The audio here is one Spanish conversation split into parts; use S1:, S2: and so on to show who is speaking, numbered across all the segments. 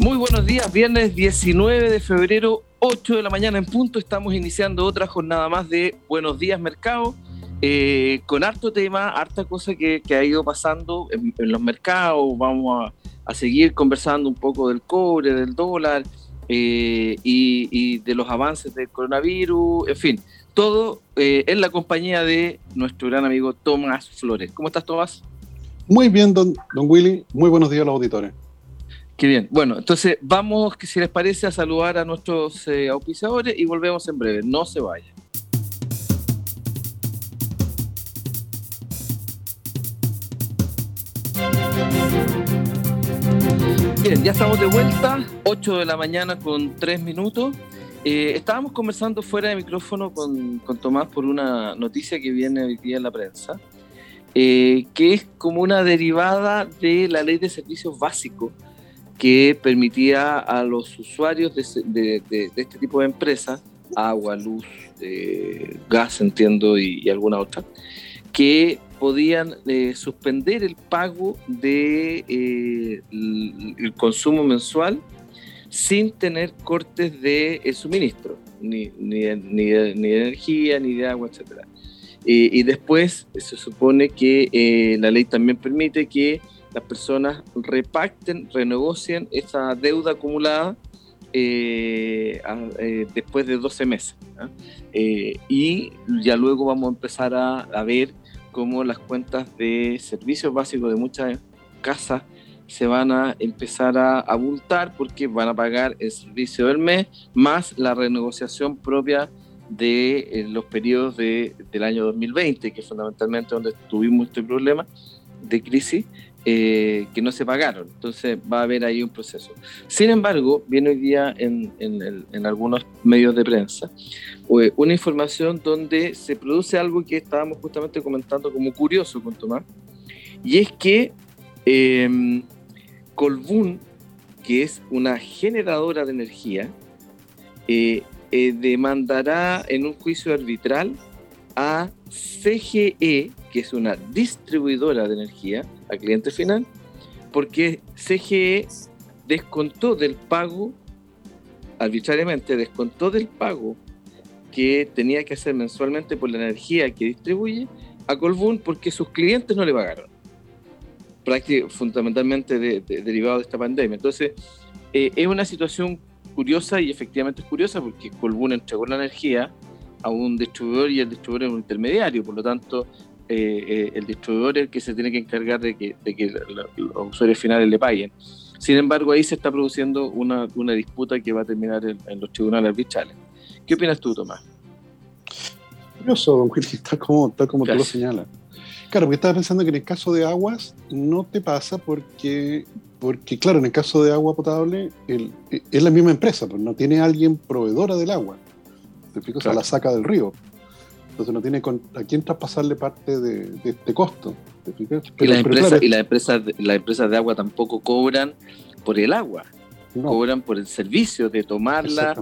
S1: Muy buenos días, viernes 19 de febrero, 8 de la mañana en punto. Estamos iniciando otra jornada más de Buenos Días Mercado, eh, con harto tema, harta cosa que, ha ido pasando en, los mercados. Vamos a, seguir conversando un poco del cobre, del dólar eh, y, de los avances del coronavirus, en fin, todo eh, en la compañía de nuestro gran amigo Tomás Flores. ¿Cómo estás, Tomás?
S2: Muy bien, don, don Willy. Muy buenos días a los auditores.
S1: Qué bien. Bueno, entonces vamos, si les parece, a saludar a nuestros eh, auspiciadores y volvemos en breve. No se vayan. Bien, ya estamos de vuelta, 8 de la mañana con 3 minutos. Eh, estábamos conversando fuera de micrófono con, Tomás por una noticia que viene hoy día en la prensa, eh, que es como una derivada de la ley de servicios básicos que permitía a los usuarios de, este tipo de empresas, agua, luz, eh, gas, entiendo, y, alguna otra, que podían eh, suspender el pago de eh, el, consumo mensual sin tener cortes de suministro, ni, ni, de, energía, ni de agua, etc. y después se supone que la ley también permite que las personas repacten, renegocien esa deuda acumulada eh, eh, después de 12 meses. Eh, y ya luego vamos a empezar a, ver cómo las cuentas de servicios básicos de muchas casas se van a empezar a abultar porque van a pagar el servicio del mes más la renegociación propia de los periodos de, del año 2020, que es fundamentalmente donde tuvimos este problema de crisis, eh, que no se pagaron. Entonces va a haber ahí un proceso. Sin embargo, viene hoy día en, en, algunos medios de prensa eh, una información donde se produce algo que estábamos justamente comentando como curioso con Tomás, y es que eh, Colbún, que es una generadora de energía, eh, demandará en un juicio arbitral a CGE, que es una distribuidora de energía, al cliente final, porque CGE descontó del pago, arbitrariamente descontó del pago que tenía que hacer mensualmente por la energía que distribuye a Colbún porque sus clientes no le pagaron. Prácticamente, fundamentalmente derivado de esta pandemia. Entonces, eh, es una situación curiosa y efectivamente es curiosa porque Colbún entregó la energía a un distribuidor y el distribuidor es un intermediario, por lo tanto eh, eh, el distribuidor es el que se tiene que encargar de que, los usuarios finales le paguen. Sin embargo, ahí se está produciendo una, disputa que va a terminar en, los tribunales arbitrales. ¿Qué opinas tú, Tomás?
S2: Curioso, don Willy, está como, como tú lo señalas. Claro, porque estaba pensando que en el caso de aguas no te pasa porque, porque claro, en el caso de agua potable es la misma empresa, pues no tiene alguien proveedora del agua. ¿Te fijas? O sea, la saca del río. Entonces no tiene a quién traspasarle parte de, este costo.
S1: y, las empresas, y las empresas, las empresas de agua tampoco cobran por el agua. Cobran por el servicio de tomarla,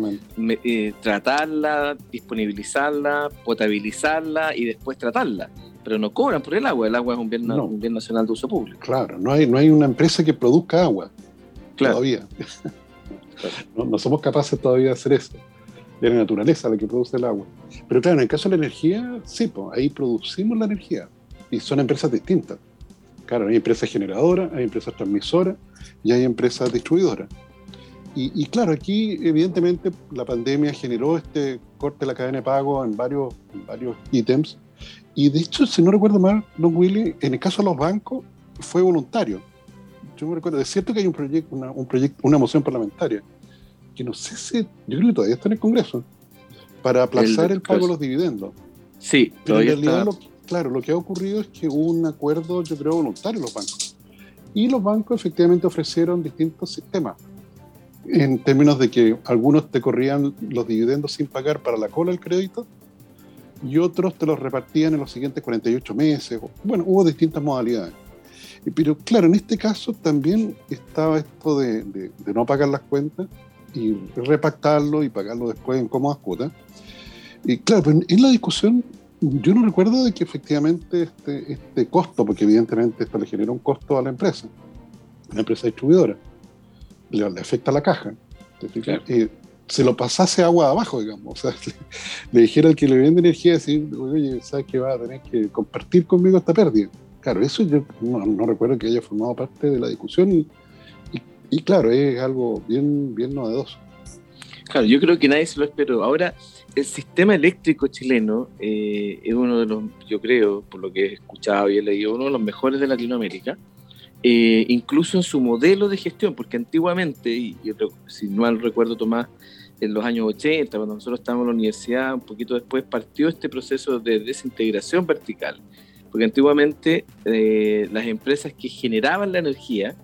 S1: eh, tratarla, disponibilizarla, potabilizarla y después tratarla. Pero no cobran por el agua. El agua es un bien, un bien nacional de uso público.
S2: Claro, no hay, no hay una empresa que produzca agua. Todavía. no, somos capaces todavía de hacer eso. Es la naturaleza la que produce el agua. Pero claro, en el caso de la energía, sí, pues, ahí producimos la energía. Y son empresas distintas. Claro, hay empresas generadoras, hay empresas transmisoras y hay empresas distribuidoras. Y, claro, aquí evidentemente la pandemia generó este corte de la cadena de pago en varios, varios ítems. Y de hecho, si no recuerdo mal, don Willy, en el caso de los bancos fue voluntario. Yo me recuerdo, es cierto que hay un proyecto, una, un proyecto, una moción parlamentaria, que no sé si, yo creo que todavía está en el Congreso, para aplazar el, pago de los dividendos.
S1: Sí,
S2: Pero en realidad, claro, lo que ha ocurrido es que hubo un acuerdo, yo creo, voluntario en los bancos. Y los bancos efectivamente ofrecieron distintos sistemas en términos de que algunos te corrían los dividendos sin pagar para la cola del crédito y otros te los repartían en los siguientes 48 meses. Bueno, hubo distintas modalidades. Pero claro, en este caso también estaba esto de, no pagar las cuentas y repactarlo y pagarlo después en cómodas cuotas. Y claro, en la discusión yo no recuerdo de que efectivamente este, este costo, porque evidentemente esto le genera un costo a la empresa, la empresa distribuidora, le, afecta a la caja. Eh, se lo pasase agua abajo, digamos. O sea, le, dijera al que le vende energía, decir, oye, ¿sabes que va a tener que compartir conmigo esta pérdida? Claro, eso yo no, recuerdo que haya formado parte de la discusión y, y, claro, es algo bien, bien novedoso.
S1: Claro, yo creo que nadie se lo esperó. Ahora, el sistema eléctrico chileno eh, es uno de los, yo creo, por lo que he escuchado y he leído, uno de los mejores de Latinoamérica. Eh, incluso en su modelo de gestión, porque antiguamente, y, si no mal recuerdo Tomás, en los años 80, cuando nosotros estábamos en la universidad, un poquito después partió este proceso de desintegración vertical, porque antiguamente eh, las empresas que generaban la energía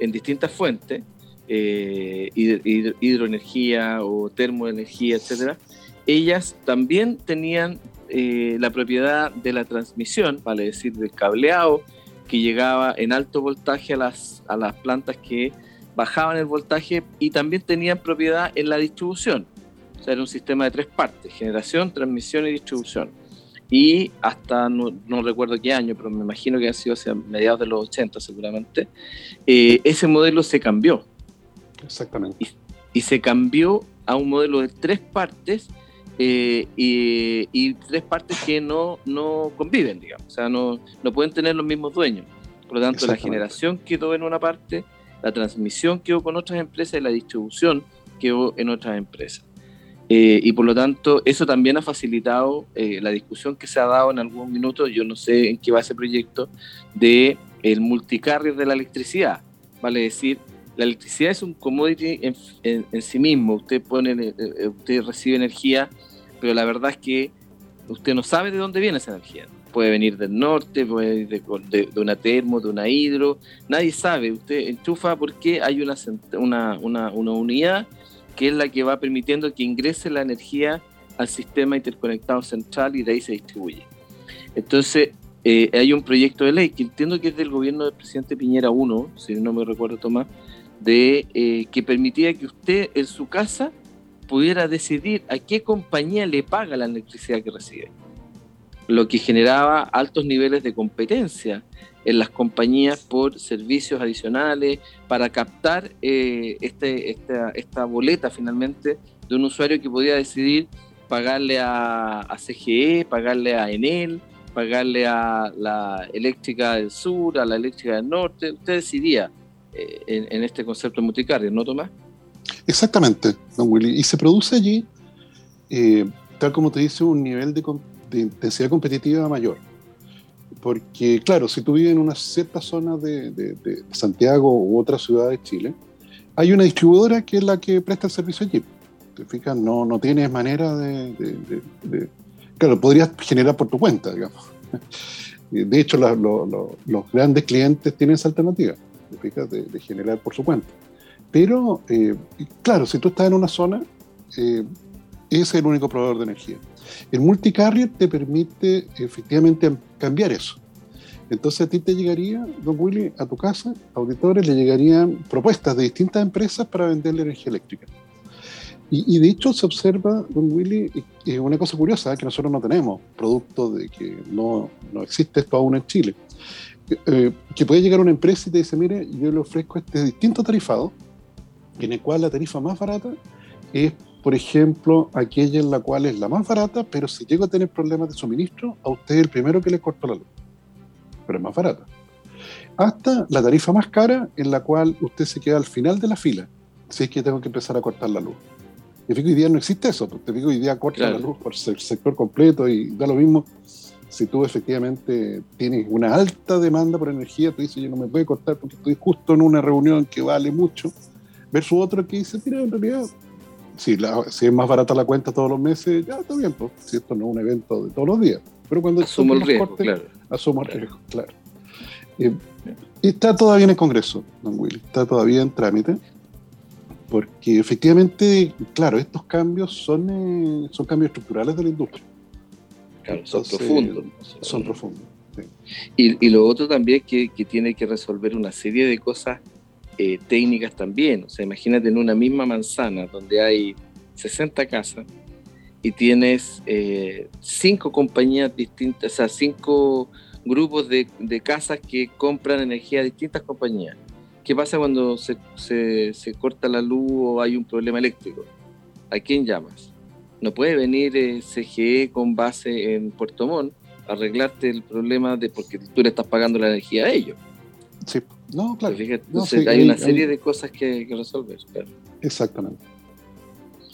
S1: en distintas fuentes, eh, hidroenergía o termoenergía, etcétera, ellas también tenían la propiedad de la transmisión, vale decir, del cableado, que llegaba en alto voltaje a las, a las plantas que bajaban el voltaje y también tenían propiedad en la distribución. O sea, era un sistema de tres partes, generación, transmisión y distribución. Y hasta, no, recuerdo qué año, pero me imagino que ha sido hacia mediados de los 80 seguramente, eh, ese modelo se cambió.
S2: Exactamente.
S1: Y, y se cambió a un modelo de tres partes eh, y, tres partes que no, no conviven, digamos, o sea, no, no pueden tener los mismos dueños. Por lo tanto, la generación quedó en una parte, la transmisión quedó con otras empresas y la distribución quedó en otras empresas. Eh, y por lo tanto, eso también ha facilitado eh, la discusión que se ha dado en algún minuto, yo no sé en qué va ese proyecto, de el multicarrier de la electricidad. Vale decir, la electricidad es un commodity en, en sí mismo. Usted, pone, usted recibe energía pero la verdad es que usted no sabe de dónde viene esa energía. Puede venir del norte, puede venir de, una termo, de una hidro, nadie sabe. Usted enchufa porque hay una, una, una, una unidad que es la que va permitiendo que ingrese la energía al sistema interconectado central y de ahí se distribuye. Entonces, eh, hay un proyecto de ley que entiendo que es del gobierno del presidente Piñera 1, si no me recuerdo Tomás, de eh, que permitía que usted en su casa pudiera decidir a qué compañía le paga la electricidad que recibe, lo que generaba altos niveles de competencia en las compañías por servicios adicionales para captar eh, este, esta, boleta finalmente de un usuario que podía decidir pagarle a, CGE, pagarle a Enel, pagarle a la eléctrica del sur, a la eléctrica del norte. Usted decidía eh, en, este concepto multicarrier, ¿no, Tomás?
S2: Exactamente, don Willy. Y se produce allí, eh, tal como te dice, un nivel de, intensidad competitiva mayor. Porque, claro, si tú vives en una cierta zona de, Santiago u otra ciudad de Chile, hay una distribuidora que es la que presta el servicio allí. ¿Te fijas? No, no tienes manera de, Claro, podrías generar por tu cuenta, digamos. De hecho, los grandes clientes tienen esa alternativa, ¿te fijas? de generar por su cuenta. Pero, eh, claro, si tú estás en una zona, eh, es el único proveedor de energía. El multicarrier te permite efectivamente cambiar eso. Entonces a ti te llegaría, don Willy, a tu casa, auditores, le llegarían propuestas de distintas empresas para venderle energía eléctrica. Y, de hecho se observa, don Willy, una cosa curiosa, que nosotros no tenemos, producto de que no, no existe esto aún en Chile, eh, que puede llegar una empresa y te dice, mire, yo le ofrezco este distinto tarifado, en el cual la tarifa más barata es, por ejemplo, aquella en la cual es la más barata, pero si llego a tener problemas de suministro, a usted es el primero que le corta la luz. Pero es más barata. Hasta la tarifa más cara, en la cual usted se queda al final de la fila, si es que tengo que empezar a cortar la luz. Y que hoy día no existe eso, porque hoy día corta la luz por el sector completo y da lo mismo. Si tú efectivamente tienes una alta demanda por energía, tú dices, yo no me puedo cortar porque estoy justo en una reunión que vale mucho, versus otro que dice, mira, en realidad si, es más barata la cuenta todos los meses, ya está bien, pues, si esto no es un evento de todos los días. Pero cuando
S1: asumo el riesgo, claro.
S2: Asumo el riesgo, claro. Eh, y está todavía en el Congreso, don Willy, está todavía en trámite, porque efectivamente, claro, estos cambios son, eh, son cambios estructurales de la industria.
S1: Claro, son profundos.
S2: Son profundos.
S1: Y, lo otro también que, que tiene que resolver una serie de cosas eh, técnicas también. O sea, imagínate en una misma manzana donde hay 60 casas y tienes eh, cinco compañías distintas, o sea, cinco grupos de, casas que compran energía a distintas compañías. ¿Qué pasa cuando se, se, corta la luz o hay un problema eléctrico? ¿A quién llamas? No puede venir eh, CGE con base en Puerto Montt a arreglarte el problema de porque tú le estás pagando la energía a ellos.
S2: Sí. No, claro.
S1: hay una serie de cosas que, resolver.
S2: Exactamente.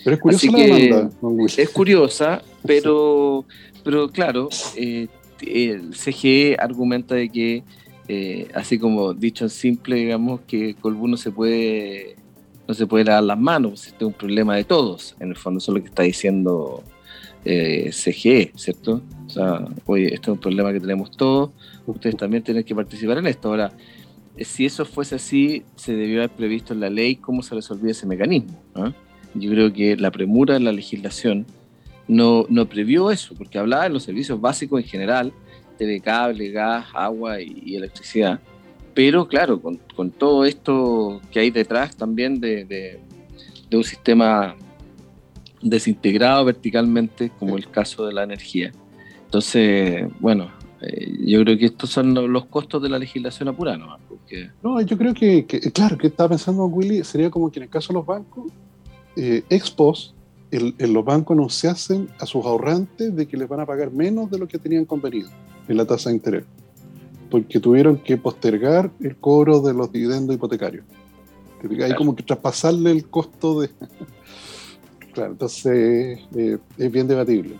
S2: Pero es curiosa la demanda,
S1: Es curiosa, pero, pero claro, eh, el CGE argumenta de que, eh, así como dicho en simple, digamos, que Colbún no se puede no se puede dar las manos, este es un problema de todos, en el fondo eso es lo que está diciendo eh, CGE, ¿cierto? O sea, oye, este es un problema que tenemos todos, ustedes también tienen que participar en esto. Ahora, si eso fuese así, se debió haber previsto en la ley cómo se resolvía ese mecanismo. Yo creo que la premura de la legislación no, no previó eso, porque hablaba de los servicios básicos en general, TV cable, gas, agua y, electricidad. Pero claro, con, con, todo esto que hay detrás también de, de, de un sistema desintegrado verticalmente, como el caso de la energía. Entonces, bueno, eh, yo creo que estos son los costos de la legislación apurada, ¿no? Porque...
S2: No, yo creo que, claro, que estaba pensando Willy, sería como que en el caso de los bancos, eh, en los bancos no se hacen a sus ahorrantes de que les van a pagar menos de lo que tenían convenido en la tasa de interés, porque tuvieron que postergar el cobro de los dividendos hipotecarios. Hay como que traspasarle el costo de... claro, entonces eh, es bien debatible.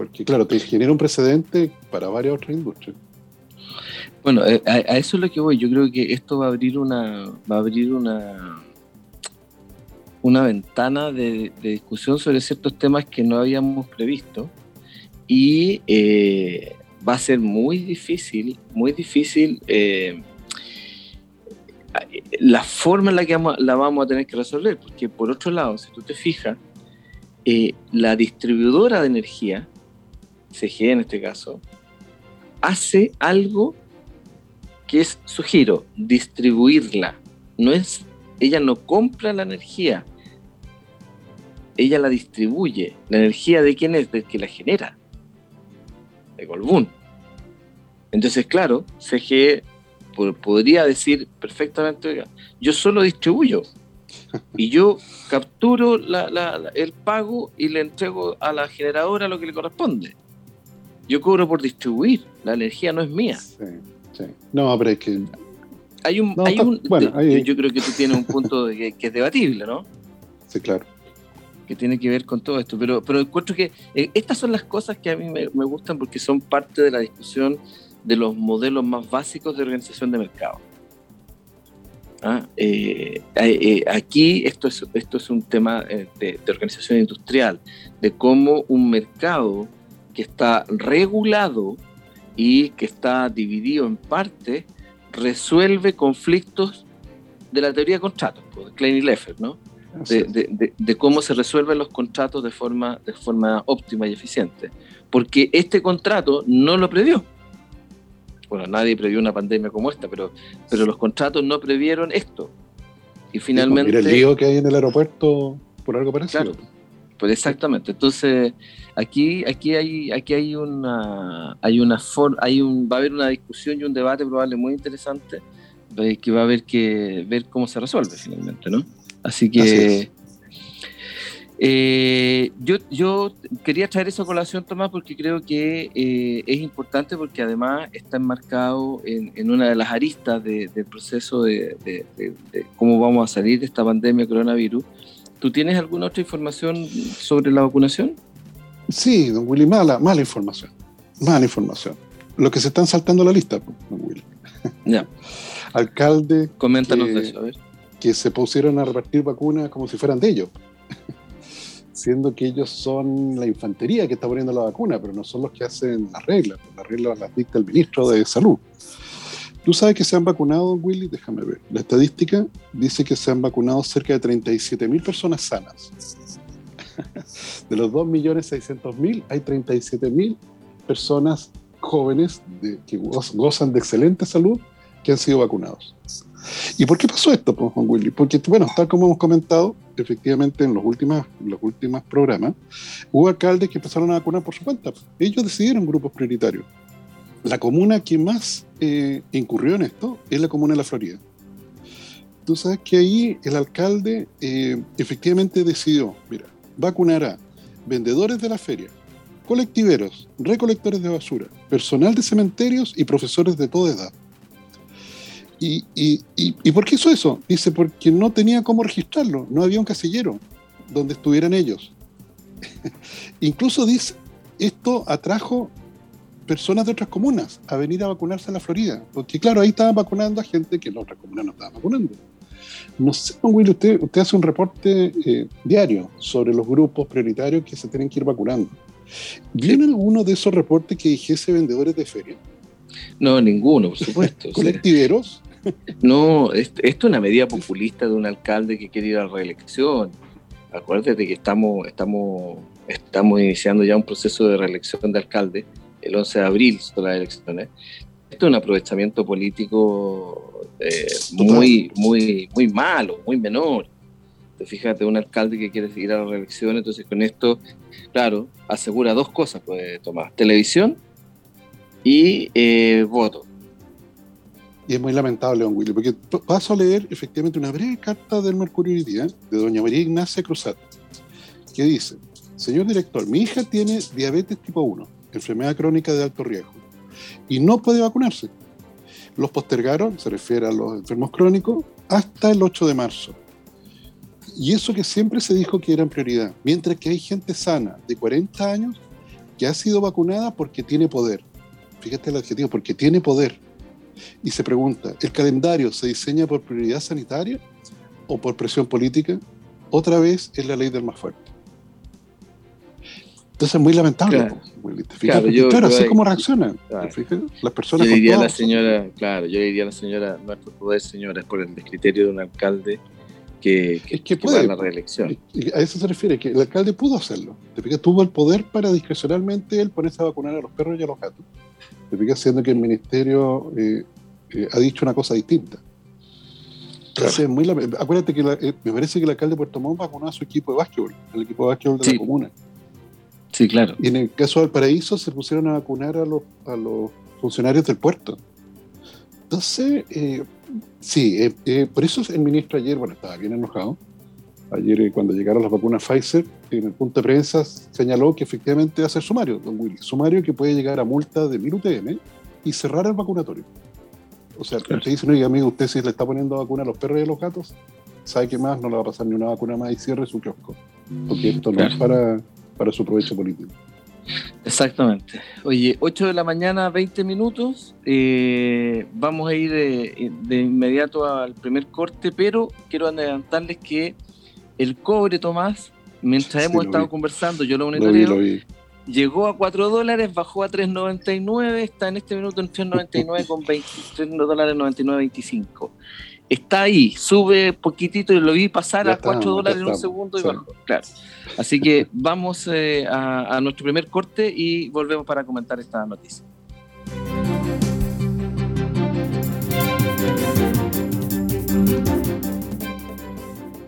S2: Porque, claro, te genera un precedente para varias otras industrias.
S1: Bueno, eh, a, eso es lo que voy. Yo creo que esto va a abrir una, va a abrir una, una ventana de, discusión sobre ciertos temas que no habíamos previsto y eh, va a ser muy difícil, muy difícil eh, la forma en la que la vamos a tener que resolver, porque por otro lado, si tú te fijas, la distribuidora de energía CGE en este caso, hace algo que es su giro, distribuirla. No es, ella no compra la energía, ella la distribuye. ¿La energía de quién es? Del que la genera, de Golbun. Entonces, claro, CGE podría decir perfectamente, yo solo distribuyo, y yo capturo el pago y le entrego a la generadora lo que le corresponde. Yo cobro por distribuir, la energía no es mía. Sí,
S2: sí. No, pero es que...
S1: Hay un... hay un bueno, yo, creo que tú tienes un punto que, es debatible, ¿no?
S2: Sí, claro.
S1: Que tiene que ver con todo esto. Pero, pero encuentro que eh, estas son las cosas que a mí me, gustan porque son parte de la discusión de los modelos más básicos de organización de mercado. ¿Ah? Eh, eh, aquí esto es, esto es un tema de, de, organización industrial, de cómo un mercado que está regulado y que está dividido en partes, resuelve conflictos de la teoría de contratos, pues, de Klein y Leffer, ¿no? De, cómo se resuelven los contratos de forma, de forma óptima y eficiente. Porque este contrato no lo previó. Bueno, nadie previó una pandemia como esta, pero, pero los contratos no previeron esto. Y pues, finalmente...
S2: Mira el lío que hay en el aeropuerto por algo parecido. Claro,
S1: pues exactamente. Entonces, aquí, aquí hay, aquí hay una, hay una hay un, va a haber una discusión y un debate probable muy interesante que va a haber que ver cómo se resuelve finalmente, ¿no? Así que eh, yo, yo quería traer esa colación, Tomás, porque creo que eh, es importante porque además está enmarcado en, una de las aristas del proceso de, cómo vamos a salir de esta pandemia coronavirus. ¿Tú tienes alguna otra información sobre la vacunación?
S2: Sí, don Willy, mala, mala información. Mala información. Lo que se están saltando la lista, pues, don Willy.
S1: Ya.
S2: Alcalde.
S1: Coméntanos de eso, a ver.
S2: Que se pusieron a repartir vacunas como si fueran de ellos siendo que ellos son la infantería que está poniendo la vacuna, pero no son los que hacen las reglas, las reglas las dicta el ministro de Salud. Tú sabes que se han vacunado, Willy, déjame ver. La estadística dice que se han vacunado cerca de 37 mil personas sanas. De los 2.600.000 hay 37 mil personas jóvenes que gozan de excelente salud que han sido vacunados. ¿Y por qué pasó esto, pues, Juan Willy? Porque, bueno, tal como hemos comentado, efectivamente en los últimos, los últimos programas, hubo alcaldes que empezaron a vacunar por su cuenta. Ellos decidieron grupos prioritarios. La comuna que más eh, incurrió en esto es la comuna de la Florida. Tú sabes que ahí el alcalde eh, efectivamente decidió, mira, vacunar a vendedores de la feria, colectiveros, recolectores de basura, personal de cementerios y profesores de toda edad. ¿Y, y, y, por qué hizo eso? Dice, porque no tenía cómo registrarlo, no había un casillero donde estuvieran ellos. Incluso dice, esto atrajo personas de otras comunas a venir a vacunarse a la Florida, porque claro, ahí estaban vacunando a gente que en otras comunas no estaban vacunando. No sé, Will, usted, usted hace un reporte eh, diario sobre los grupos prioritarios que se tienen que ir vacunando. ¿Viene alguno de esos reportes que dijese vendedores de feria?
S1: No, ninguno, por supuesto.
S2: ¿Colectiveros?
S1: No, esto, es una medida populista de un alcalde que quiere ir a la reelección. Acuérdate que estamos, estamos, estamos iniciando ya un proceso de reelección de alcalde el 11 de abril son las elecciones. Esto es un aprovechamiento político eh, muy, muy, muy malo, muy menor. Fíjate, un alcalde que quiere ir a la reelección, entonces con esto, claro, asegura dos cosas, pues Tomás, televisión y eh, voto.
S2: Y es muy lamentable, don Willy, porque paso a leer efectivamente una breve carta del Mercurio hoy día de doña María Ignacia Cruzat, que dice, señor director, mi hija tiene diabetes tipo 1, enfermedad crónica de alto riesgo, y no puede vacunarse. Los postergaron, se refiere a los enfermos crónicos, hasta el 8 de marzo. Y eso que siempre se dijo que era prioridad, mientras que hay gente sana de 40 años que ha sido vacunada porque tiene poder. Fíjate el adjetivo, porque tiene poder y se pregunta, ¿el calendario se diseña por prioridad sanitaria o por presión política? Otra vez es la ley del más fuerte. Entonces es muy lamentable. Claro, así como reaccionan. Las personas.
S1: Yo diría a la señora, claro, yo diría a la señora, nuestro poder, señora, por el descriterio de un alcalde que, que,
S2: que, puede, la reelección. A eso se refiere, que el alcalde pudo hacerlo. Tuvo el poder para discrecionalmente él ponerse a vacunar a los perros y a los gatos. ¿Te fijas? Siendo que el ministerio eh, eh, ha dicho una cosa distinta. muy acuérdate que eh, me parece que el alcalde de Puerto Montt vacunó a su equipo de básquetbol, el equipo de básquetbol de la comuna.
S1: Sí, claro.
S2: Y en el caso del Paraíso se pusieron a vacunar a los, a los funcionarios del puerto. Entonces, sí, por eso el ministro ayer, bueno, estaba bien enojado, Ayer, eh, cuando llegaron las vacunas Pfizer, en el punto de prensa señaló que efectivamente va a ser sumario, don Willy. Sumario que puede llegar a multa de 1000 UTM y cerrar el vacunatorio. O sea, claro. usted dice, no, amigo, usted si le está poniendo vacuna a los perros y a los gatos, sabe que más no le va a pasar ni una vacuna más y cierre su kiosco. Porque esto no es para, para su provecho político.
S1: Exactamente. Oye, 8 de la mañana, 20 minutos. Eh, vamos a ir de, de, inmediato al primer corte, pero quiero adelantarles que el cobre, Tomás, mientras hemos estado conversando, yo lo monitoreo, llegó a 4 dólares, bajó a 3.99, está en este minuto en 3.99 con 23 dólares 99.25. Está ahí, sube poquitito y lo vi pasar a 4 dólares en un segundo y bajó. Claro. Así que vamos eh, a, a nuestro primer corte y volvemos para comentar esta noticia.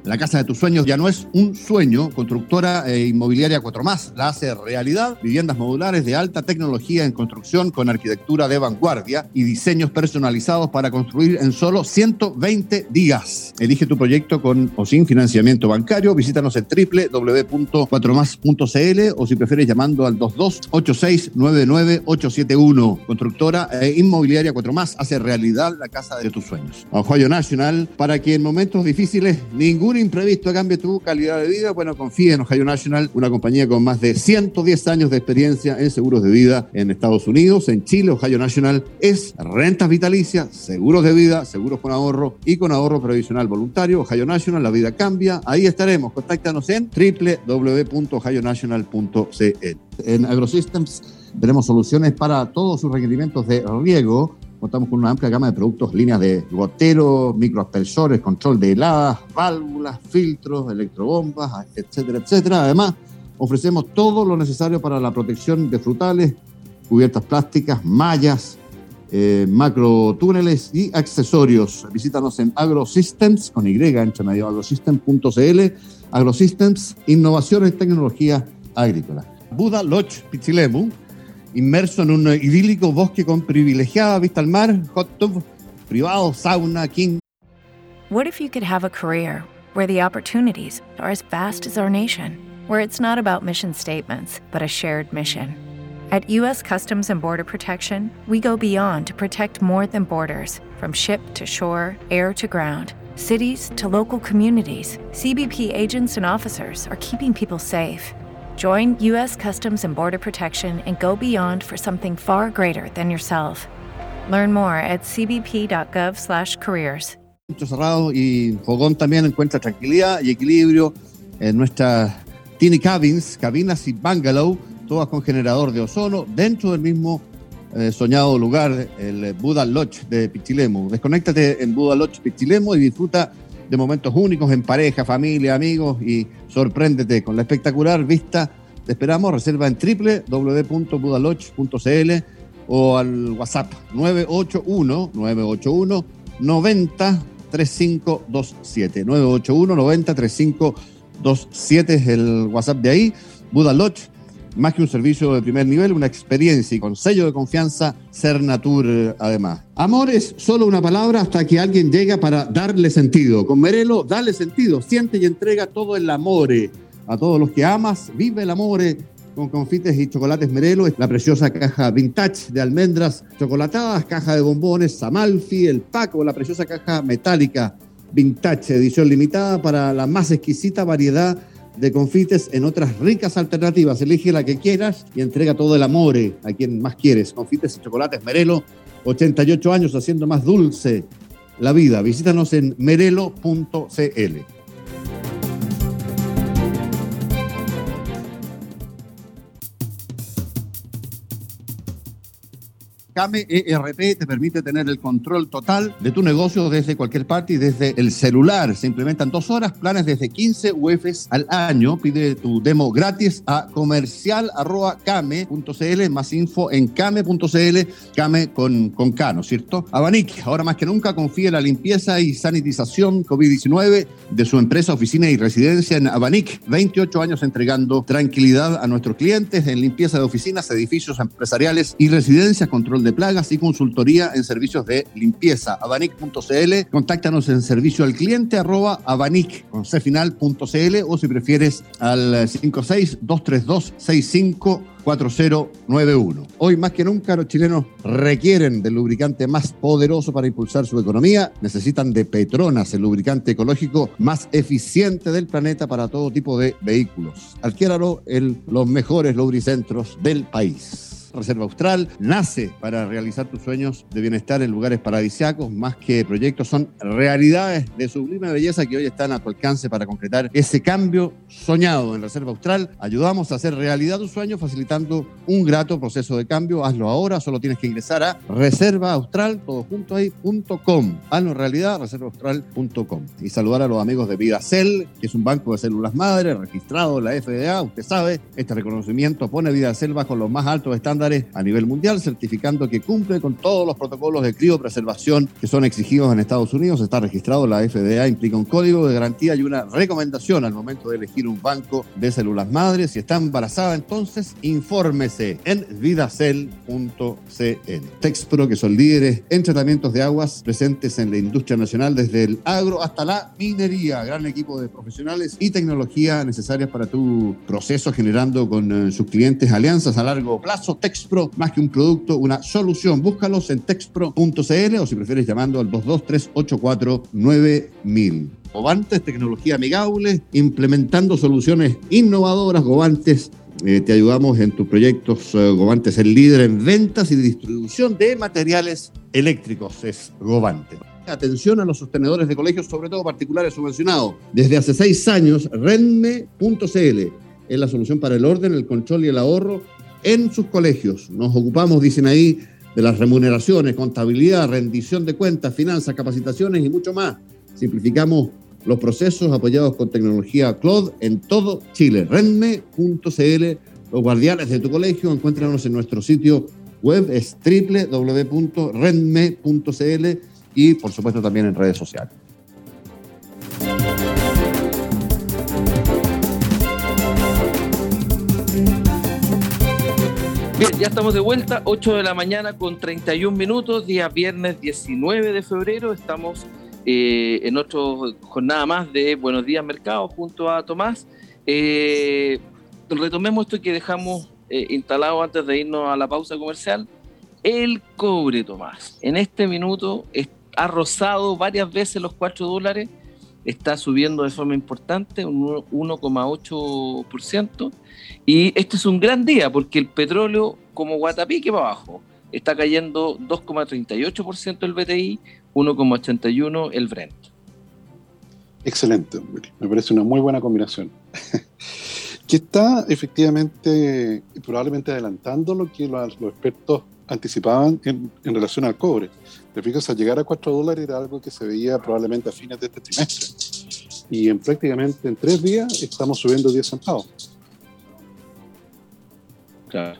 S3: La casa de tus sueños ya no es un sueño. Constructora e inmobiliaria 4 más la hace realidad. Viviendas modulares de alta tecnología en construcción con arquitectura de vanguardia y diseños personalizados para construir en solo 120 días. Elige tu proyecto con o sin financiamiento bancario. Visítanos en www.4más.cl o si prefieres llamando al 2286999871. Constructora e inmobiliaria 4 más hace realidad la casa de tus sueños. Ohio National para que en momentos difíciles ningún un imprevisto cambie tu calidad de vida, bueno, confíe en Ohio National, una compañía con más de 110 años de experiencia en seguros de vida en Estados Unidos, en Chile. Ohio National es rentas vitalicias, seguros de vida, seguros con ahorro y con ahorro previsional voluntario. Ohio National, la vida cambia. Ahí estaremos. Contáctanos en www.ohionational.cl. En AgroSystems tenemos soluciones para todos sus requerimientos de riego Contamos con una amplia gama de productos, líneas de goteros, microaspersores, control de heladas, válvulas, filtros, electrobombas, etcétera, etcétera. Además, ofrecemos todo lo necesario para la protección de frutales, cubiertas plásticas, mallas, eh, macro túneles y accesorios. Visítanos en AgroSystems, con Y, ancha medio, agrosystems.cl. AgroSystems, innovación en tecnología agrícola. Buda Lodge Pichilemu, inmerso en un idílico bosque con privilegiada vista al mar, hot tub, privado, sauna, king.
S4: What if you could have a career where the opportunities are as vast as our nation, where it's not about mission statements, but a shared mission? At U.S. Customs and Border Protection, we go beyond to protect more than borders from ship to shore, air to ground. Cities to local communities, CBP agents and officers are keeping people safe Join U.S. Customs and Border Protection and go beyond for something far greater than yourself. Learn more at cbp.gov/careers.
S3: Y Fogón también encuentra tranquilidad y equilibrio en tiny cabins, cabinas y todas con generador de ozono dentro del mismo eh, soñado lugar, el Lodge de. Desconéctate en Lodge y disfruta de momentos únicos en pareja, familia, amigos y sorpréndete con la espectacular vista. Te esperamos, reserva en www.budalodge.cl o al WhatsApp 981 981 90 3527 981 90 3527 es el WhatsApp de ahí. Buda Lodge más que un servicio de primer nivel, una experiencia y con sello de confianza, ser natur además. Amor es solo una palabra hasta que alguien llega para darle sentido. Con Merelo, dale sentido, siente y entrega todo el amore. A todos los que amas, vive el amore con confites y chocolates Merelo, la preciosa caja vintage de almendras chocolatadas, caja de bombones Amalfi, el Paco, la preciosa caja metálica vintage, edición limitada para la más exquisita variedad de confites en otras ricas alternativas. Elige la que quieras y entrega todo el amor a quien más quieres. Confites y chocolates Merelo, 88 años haciendo más dulce la vida. Visítanos en merelo.cl. Came ERP te permite tener el control total de tu negocio desde cualquier parte y desde el celular. Se implementan dos horas, planes desde 15 UFs al año. Pide tu demo gratis a comercial.came.cl, más info en came.cl, came con, con K, ¿no es cierto? Abanic, ahora más que nunca confía en la limpieza y sanitización COVID-19 de su empresa, oficina y residencia en Abanic. 28 años entregando tranquilidad a nuestros clientes en limpieza de oficinas, edificios empresariales y residencias, control de plagas y consultoría en servicios de limpieza. Abanic.cl, contáctanos en servicio al cliente arroba abanic o si prefieres al 56 65 4091. Hoy más que nunca los chilenos requieren del lubricante más poderoso para impulsar su economía. Necesitan de Petronas, el lubricante ecológico más eficiente del planeta para todo tipo de vehículos. Adquiéralo en los mejores lubricentros del país. Reserva Austral nace para realizar tus sueños de bienestar en lugares paradisiacos, más que proyectos, son realidades de sublime belleza que hoy están a tu alcance para concretar ese cambio soñado en Reserva Austral. Ayudamos a hacer realidad tus sueños facilitando un grato proceso de cambio. Hazlo ahora, solo tienes que ingresar a reservaaustral, todo junto ahí, Hazlo realidad, reservaaustral.com. Y saludar a los amigos de VidaCell, que es un banco de células madre registrado en la FDA. Usted sabe, este reconocimiento pone VidaCell bajo los más altos estándares a nivel mundial, certificando que cumple con todos los protocolos de criopreservación que son exigidos en Estados Unidos. Está registrado la FDA, implica un código de garantía y una recomendación al momento de elegir un banco de células madres. Si está embarazada, entonces infórmese en vidacel.cl. Texpro, que son líderes en tratamientos de aguas presentes en la industria nacional desde el agro hasta la minería. Gran equipo de profesionales y tecnología necesarias para tu proceso, generando con eh, sus clientes alianzas a largo plazo. Texpro, más que un producto, una solución. Búscalos en texpro.cl o si prefieres llamando al 223849000. Govantes, tecnología amigable, implementando soluciones innovadoras. Govantes, eh, te ayudamos en tus proyectos. Eh, Govantes, el líder en ventas y distribución de materiales eléctricos. Es Govantes. Atención a los sostenedores de colegios, sobre todo particulares subvencionados. Desde hace seis años, renme.cl es la solución para el orden, el control y el ahorro en sus colegios. Nos ocupamos, dicen ahí, de las remuneraciones, contabilidad, rendición de cuentas, finanzas, capacitaciones y mucho más. Simplificamos los procesos apoyados con tecnología cloud en todo Chile. Renme.cl, los guardianes de tu colegio, encuéntranos en nuestro sitio web, es www.renme.cl y por supuesto también en redes sociales.
S1: Bien, ya estamos de vuelta, 8 de la mañana con 31 minutos, día viernes 19 de febrero. Estamos eh, en otra jornada más de Buenos Días Mercado junto a Tomás. Eh, retomemos esto que dejamos eh, instalado antes de irnos a la pausa comercial. El cobre, Tomás. En este minuto ha rozado varias veces los 4 dólares, está subiendo de forma importante, un 1,8%. Y este es un gran día porque el petróleo, como Guatapique para abajo, está cayendo 2,38% el BTI, 1,81 el Brent.
S2: Excelente, me parece una muy buena combinación. que está efectivamente probablemente adelantando lo que los, expertos anticipaban en, relación al cobre. Te fijas, al llegar a 4 dólares era algo que se veía probablemente a fines de este trimestre. Y en prácticamente en tres días estamos subiendo 10 centavos.
S1: Claro.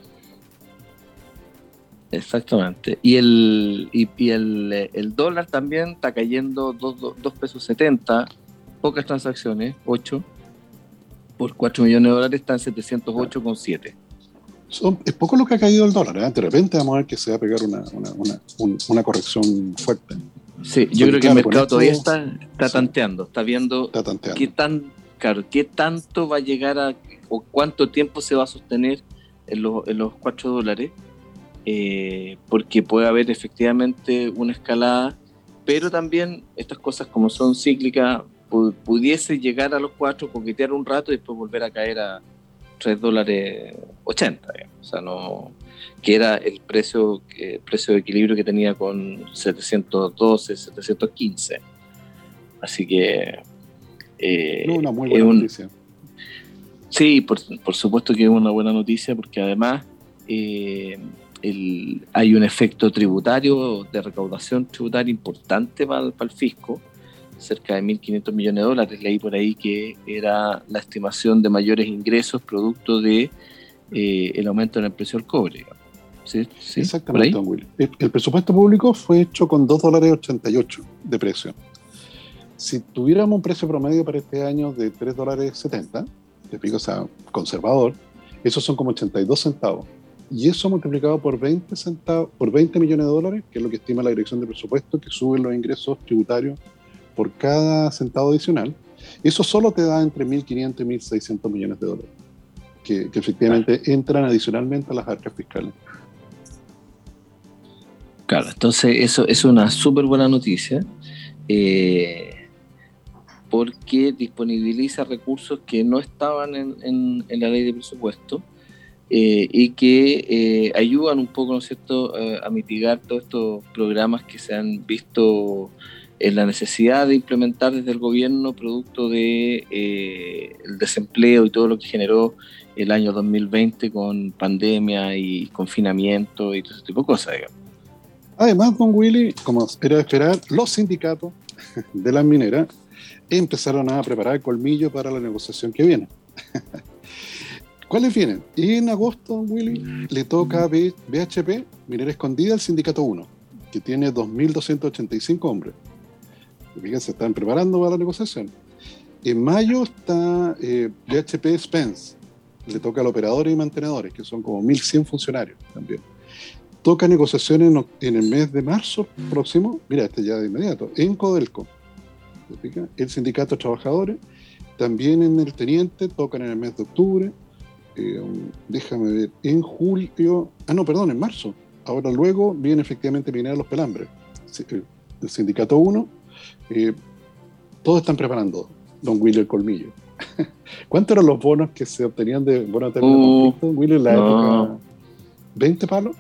S1: Exactamente. Y el, y, el, dólar también está cayendo 2 pesos 70, pocas transacciones, 8, por 4 millones de dólares está en 708,7.
S2: Es poco lo que ha caído el dólar, ¿eh? de repente vamos a ver que se va a pegar una, una, corrección fuerte.
S1: Sí, yo creo que el mercado todavía está, está tanteando, está viendo qué tan claro, qué tanto va a llegar a o cuánto tiempo se va a sostener en los, en los 4 dólares eh, porque puede haber efectivamente una escalada, pero también estas cosas como son cíclicas, pudiese llegar a los 4, coquetear un rato y después volver a caer a 3 dólares 80, o sea, no, que era el precio, el precio de equilibrio que tenía con 712, 715. Así que...
S2: Eh, una muy buena noticia.
S1: Sí, por, por, supuesto que es una buena noticia porque además eh, hay un efecto tributario, de recaudación tributaria importante para, el fisco, cerca de 1.500 millones de dólares. Leí por ahí que era la estimación de mayores ingresos producto de eh, el aumento en el precio del cobre.
S2: ¿Sí? Exactamente, El, presupuesto público fue hecho con 2 dólares 88 de precio. Si tuviéramos un precio promedio para este año de 3 dólares 70, te pico, o sea, conservador, esos son como 82 centavos. Y eso multiplicado por 20, centavos, por 20 millones de dólares, que es lo que estima la Dirección de Presupuesto, que suben los ingresos tributarios por cada centavo adicional, eso solo te da entre 1.500 y 1.600 millones de dólares, que, efectivamente entran adicionalmente a las arcas fiscales.
S1: Claro, entonces eso es una súper buena noticia, eh, porque disponibiliza recursos que no estaban en la ley de presupuesto eh, y que eh, ayudan un poco, ¿no es cierto?, eh, a mitigar todos estos programas que se han visto en la necesidad de implementar desde el gobierno producto de eh, el desempleo y todo lo que generó el año 2020 con pandemia y confinamiento y todo ese tipo de cosas.
S2: Además, don Willy, como era de esperar, los sindicatos de las mineras empezaron a preparar el colmillo para la negociación que viene. ¿Cuáles vienen? Y en agosto, Willy, le toca a BHP, Minera Escondida, el sindicato 1, que tiene 2.285 hombres. Fíjense, se están preparando para la negociación. En mayo está eh, Spence, le toca a los operadores y mantenedores, que son como 1.100 funcionarios también. Toca negociaciones en, el mes de marzo próximo, mira, este ya de inmediato, en Codelco, el sindicato de trabajadores, también en el teniente, tocan en el mes de octubre, eh, déjame ver, en julio, ah no, perdón, en marzo, ahora luego viene efectivamente Minera Los Pelambres, el sindicato 1, eh, todos están preparando Don Willy el Colmillo. ¿Cuántos eran los bonos que se obtenían de bonos de uh, Willy en la época? ¿20 palos?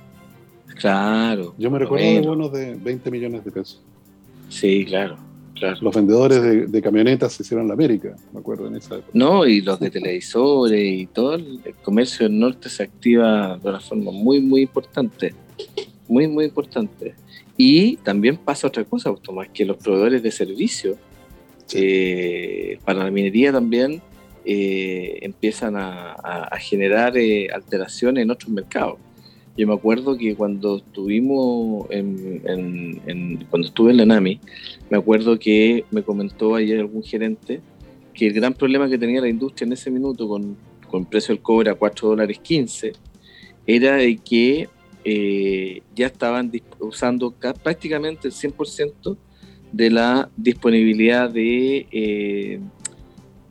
S1: Claro.
S2: Yo me recuerdo de bonos de 20 millones de pesos.
S1: Sí, claro. Claro.
S2: Los vendedores de, camionetas se hicieron en la América, me acuerdo en esa época.
S1: No, y los de televisores y todo el, comercio del norte se activa de una forma muy, muy importante. Muy, muy importante. Y también pasa otra cosa, Tomás, que los proveedores de servicios eh, para la minería también eh, empiezan a, generar eh, alteraciones en otros mercados. Yo me acuerdo que cuando estuvimos en, cuando estuve en la NAMI, me acuerdo que me comentó ayer algún gerente que el gran problema que tenía la industria en ese minuto con, con precio del cobre a 4 dólares 15 era de que eh, ya estaban usando prácticamente el 100% de la disponibilidad de, eh,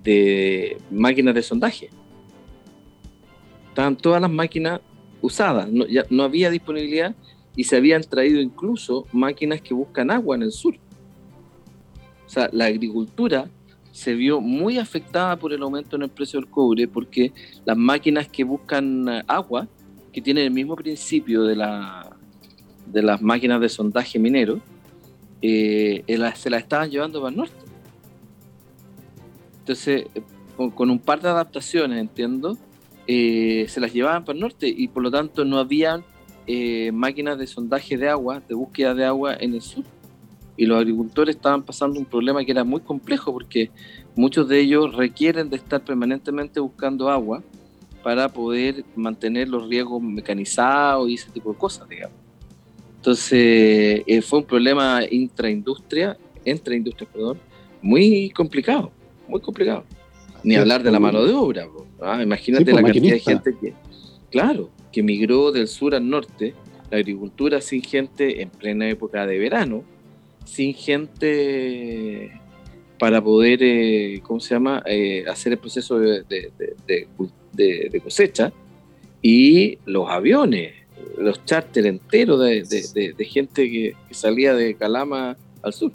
S1: de máquinas de sondaje. Estaban todas las máquinas usadas, no, no había disponibilidad y se habían traído incluso máquinas que buscan agua en el sur. O sea, la agricultura se vio muy afectada por el aumento en el precio del cobre porque las máquinas que buscan agua que tiene el mismo principio de, la, de las máquinas de sondaje minero, eh, se las estaban llevando para el norte. Entonces, con, un par de adaptaciones, entiendo, eh, se las llevaban para el norte y por lo tanto no había eh, máquinas de sondaje de agua, de búsqueda de agua en el sur. Y los agricultores estaban pasando un problema que era muy complejo porque muchos de ellos requieren de estar permanentemente buscando agua para poder mantener los riesgos mecanizados y ese tipo de cosas, digamos. Entonces, eh, fue un problema intraindustria, entre industrias, perdón, muy complicado, muy complicado. Ni hablar de la mano de obra. ¿ah? Imagínate pues, la cantidad de gente que, claro, que migró del sur al norte, la agricultura sin gente en plena época de verano, sin gente para poder, eh, ¿cómo se llama?, eh, hacer el proceso de, de, de, de, cosecha y los aviones, los charters enteros de, gente que, salía de Calama al sur.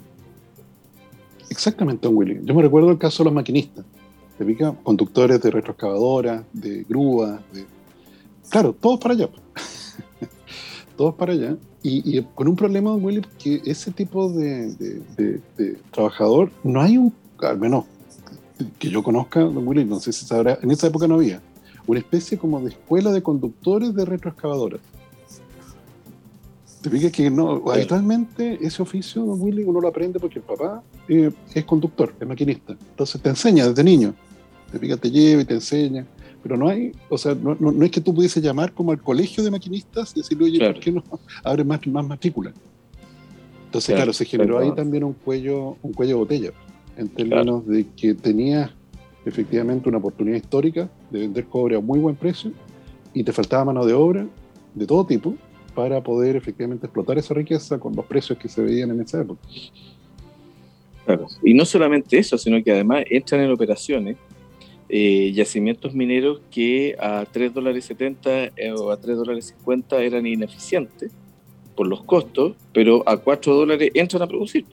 S2: Exactamente, don Willy. Yo me recuerdo el caso de los maquinistas, de conductores de retroexcavadoras, de grúas, de... claro, todos para allá. todos para allá. Y, con un problema, don Willy, que ese tipo de, de, trabajador no hay un, al menos que yo conozca, don Willy, no sé si sabrá, en esa época no había, una especie como de escuela de conductores de retroexcavadoras. Te fijas que no, habitualmente ese oficio, don Willy, uno lo aprende porque el papá eh, es conductor, es maquinista. Entonces te enseña desde niño. Te fijas, te lleva y te enseña. Pero no hay, o sea, no, no, es que tú pudiese llamar como al colegio de maquinistas y decirle, oye, ¿por qué no abre más, más matrícula? Entonces, claro, se generó ahí también un cuello, un cuello de botella en términos de que tenía efectivamente una oportunidad histórica de vender cobre a muy buen precio y te faltaba mano de obra de todo tipo para poder efectivamente explotar esa riqueza con los precios que se veían en esa época.
S1: Claro. Y no solamente eso, sino que además entran en operaciones eh, yacimientos mineros que a 3 dólares 70 eh, o a 3 dólares 50 eran ineficientes por los costos, pero a 4 dólares entran a producir.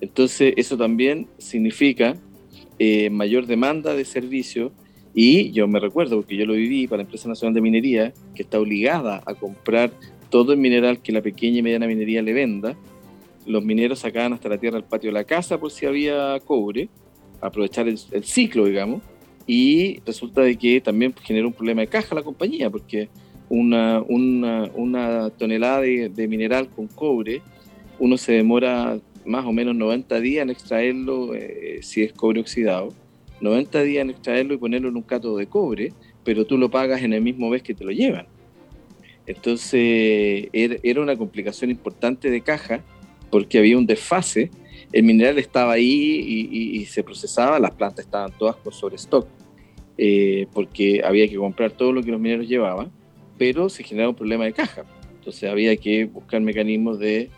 S1: Entonces, eso también significa eh, mayor demanda de servicio. Y yo me recuerdo, porque yo lo viví para la Empresa Nacional de Minería, que está obligada a comprar todo el mineral que la pequeña y mediana minería le venda, los mineros sacaban hasta la tierra el patio de la casa por si había cobre, aprovechar el, ciclo, digamos, y resulta de que también generó un problema de caja la compañía, porque una, una, tonelada de, mineral con cobre, uno se demora más o menos 90 días en extraerlo eh, si es cobre oxidado, 90 días en extraerlo y ponerlo en un cátodo de cobre, pero tú lo pagas en el mismo mes que te lo llevan. Entonces era una complicación importante de caja porque había un desfase, el mineral estaba ahí y, se procesaba, las plantas estaban todas con sobre stock, eh, porque había que comprar todo lo que los mineros llevaban, pero se generaba un problema de caja. Entonces había que buscar mecanismos de,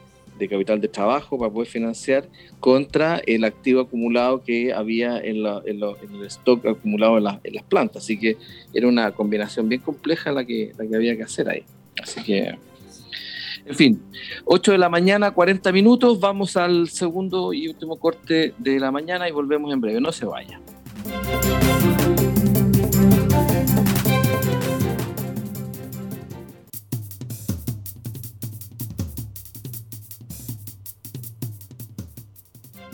S1: capital de trabajo para poder financiar contra el activo acumulado que había en, el stock acumulado en, las plantas. Así que era una combinación bien compleja la que, la que había que hacer ahí. Así que en fin, 8 de la mañana, 40 minutos. Vamos al segundo y último corte de la mañana y volvemos en breve. No se vaya.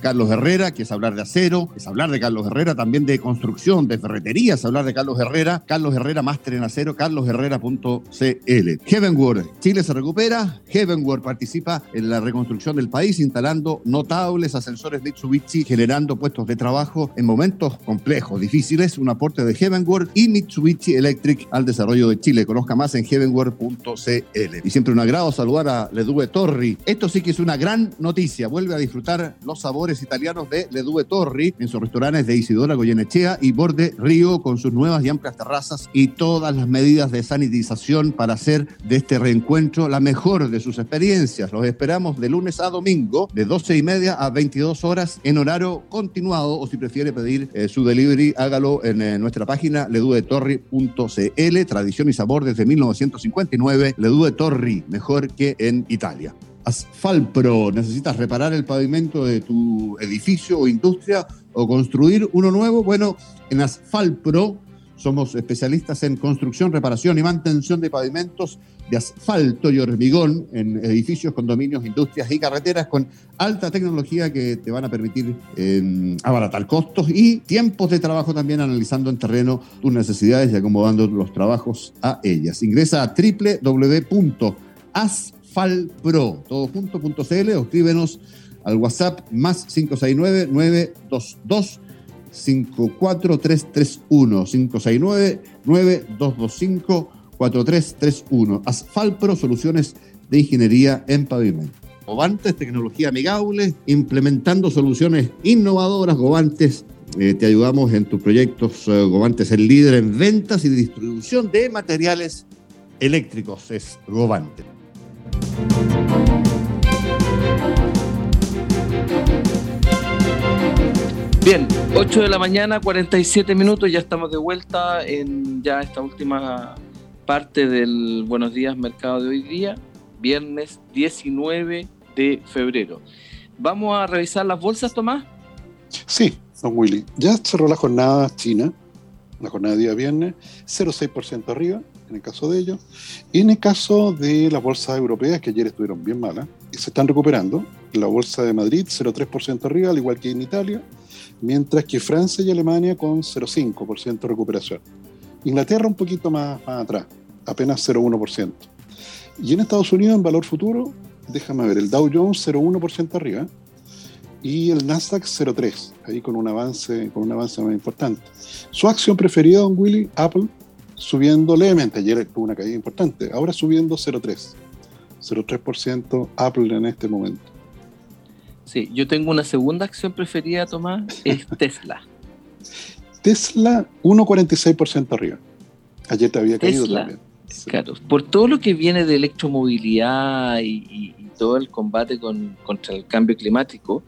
S3: Carlos Herrera, que es hablar de acero, es hablar de Carlos Herrera, también de construcción, de ferreterías, hablar de Carlos Herrera, Carlos Herrera Máster en Acero, carlosherrera.cl. Heavenworld, Chile se recupera, Heavenworld participa en la reconstrucción del país instalando notables ascensores Mitsubishi, generando puestos de trabajo en momentos complejos, difíciles, un aporte de Heavenworld y Mitsubishi Electric al desarrollo de Chile. Conozca más en heavenworld.cl. Y siempre un agrado saludar a Ledue Torri. Esto sí que es una gran noticia. Vuelve a disfrutar los sabores italianos de Ledue Torri en sus restaurantes de Isidora Goyenechea y Borde Río con sus nuevas y amplias terrazas y todas las medidas de sanitización para hacer de este reencuentro la mejor de sus experiencias. Los esperamos de lunes a domingo de 12 y media a 22 horas en horario continuado o si prefiere pedir eh, su delivery hágalo en eh, nuestra página leduetorri.cl tradición y sabor desde 1959 Ledue Torri mejor que en Italia. Asfalpro, necesitas reparar el pavimento de tu edificio o industria o construir uno nuevo, bueno, en Asfalpro somos especialistas en construcción, reparación y mantención de pavimentos de asfalto y hormigón en edificios, condominios, industrias y carreteras con alta tecnología que te van a permitir em, abaratar costos y tiempos de trabajo también analizando en terreno tus necesidades y acomodando los trabajos a ellas. Ingresa a www.asfalpro FalPro, todo junto.cl escríbenos al WhatsApp más 569-922. 54331 569-9225-4331. Asfalpro, soluciones de ingeniería en pavimento. Govantes, tecnología amigable, implementando soluciones innovadoras. Govantes, eh, te ayudamos en tus proyectos. Eh, Govantes, el líder en ventas y distribución de materiales eléctricos. Es Govantes.
S1: Bien, 8 de la mañana, 47 minutos, ya estamos de vuelta en ya esta última parte del Buenos Días Mercado de hoy día, viernes 19 de febrero. ¿Vamos a revisar las bolsas, Tomás?
S2: Sí, don Willy. Ya cerró la jornada china, la jornada de día viernes, 0,6% arriba, en el caso de ellos. Y en el caso de las bolsas europeas, que ayer estuvieron bien malas, y se están recuperando, la bolsa de Madrid 0,3% arriba, al igual que en Italia, mientras que Francia y Alemania con 0,5% de recuperación. Inglaterra un poquito más, atrás, apenas 0,1%. Y en Estados Unidos, en valor futuro, déjame ver, el Dow Jones 0,1% arriba y el Nasdaq 0,3, ahí con un avance, con un avance más importante. Su acción preferida, don Willy, Apple, subiendo levemente. Ayer tuvo una caída importante, ahora subiendo 0,3. 0,3% Apple en este momento.
S1: Sí, yo tengo una segunda acción preferida, Tomás, es Tesla.
S2: Tesla 1,46% arriba. Ayer te había caído también.
S1: Claro, por todo lo que viene de electromovilidad y, todo el combate contra el cambio climático,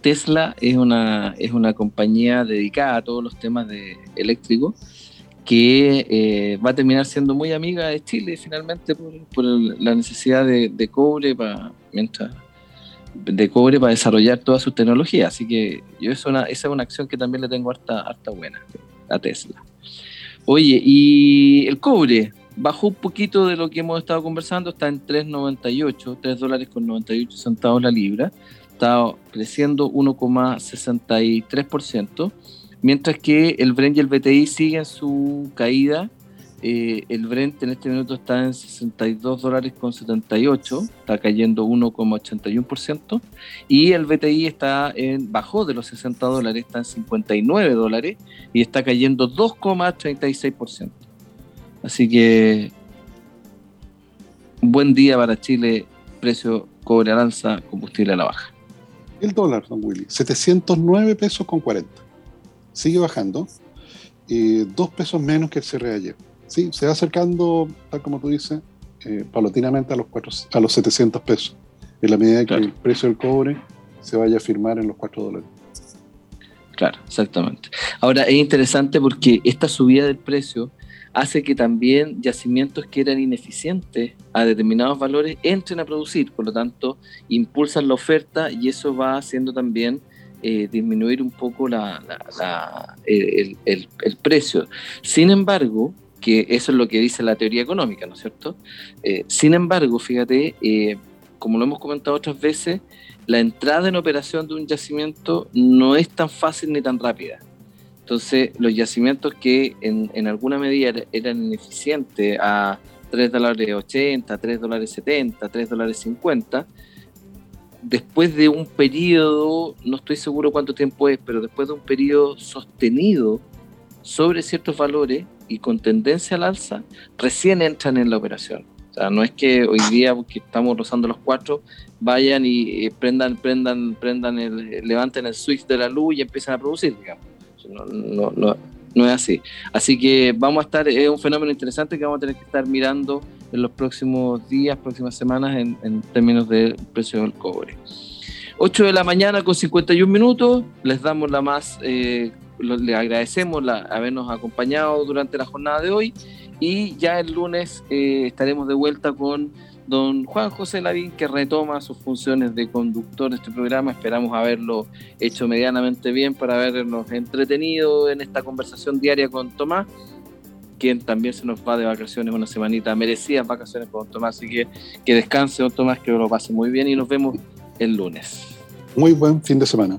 S1: Tesla es una, es una compañía dedicada a todos los temas de eléctricos que eh, va a terminar siendo muy amiga de Chile finalmente por, la necesidad de, cobre para mientras de cobre para desarrollar toda su tecnología. Así que yo esa es una acción que también le tengo harta, harta buena a Tesla. Oye, y el cobre, bajó un poquito de lo que hemos estado conversando, está en 3,98, 3 dólares con 98 centavos la libra, está creciendo 1,63%, mientras que el Brent y el BTI siguen su caída eh, el Brent en este minuto está en 62 dólares con 78, está cayendo 1,81%, y el BTI está en, bajó de los 60 dólares, está en 59 dólares y está cayendo 2,36%. Así que buen día para Chile, precio cobre aranza, combustible a la baja.
S2: El dólar, don Willy, 709 pesos con 40. Sigue bajando, eh, dos pesos menos que el cierre ayer sí, se va acercando, tal como tú dices, eh, paulatinamente a los, cuatro, a los 700 pesos, en la medida que el precio del cobre se vaya a firmar en los 4 dólares.
S1: Claro, exactamente. Ahora, es interesante porque esta subida del precio hace que también yacimientos que eran ineficientes a determinados valores entren a producir, por lo tanto, impulsan la oferta y eso va haciendo también eh, disminuir un poco la, el, precio. Sin embargo, que eso es lo que dice la teoría económica, ¿no es cierto? Eh, sin embargo, fíjate, eh, como lo hemos comentado otras veces, la entrada en operación de un yacimiento no es tan fácil ni tan rápida. Entonces, los yacimientos que en, alguna medida eran ineficientes a 3 dólares 80, 3 dólares 70, 3 dólares 50, después de un periodo, no estoy seguro cuánto tiempo es, pero después de un periodo sostenido sobre ciertos valores, y con tendencia al alza, recién entran en la operación. O sea, no es que hoy día, que estamos rozando los cuatro, vayan y eh, prendan, prendan, prendan el, levanten el switch de la luz y empiezan a producir, digamos. No, no, no, no, es así. Así que vamos a estar, es un fenómeno interesante que vamos a tener que estar mirando en los próximos días, próximas semanas, en, en términos del precio del cobre. 8 de la mañana con 51 minutos, les damos la más eh, le agradecemos la, habernos acompañado durante la jornada de hoy y ya el lunes eh, estaremos de vuelta con don Juan José Lavín que retoma sus funciones de conductor de este programa. Esperamos haberlo hecho medianamente bien para habernos entretenido en esta conversación diaria con Tomás quien también se nos va de vacaciones una semanita, merecidas vacaciones con don Tomás, así que que descanse don Tomás, que lo pase muy bien y nos vemos el lunes.
S2: Muy buen fin de semana.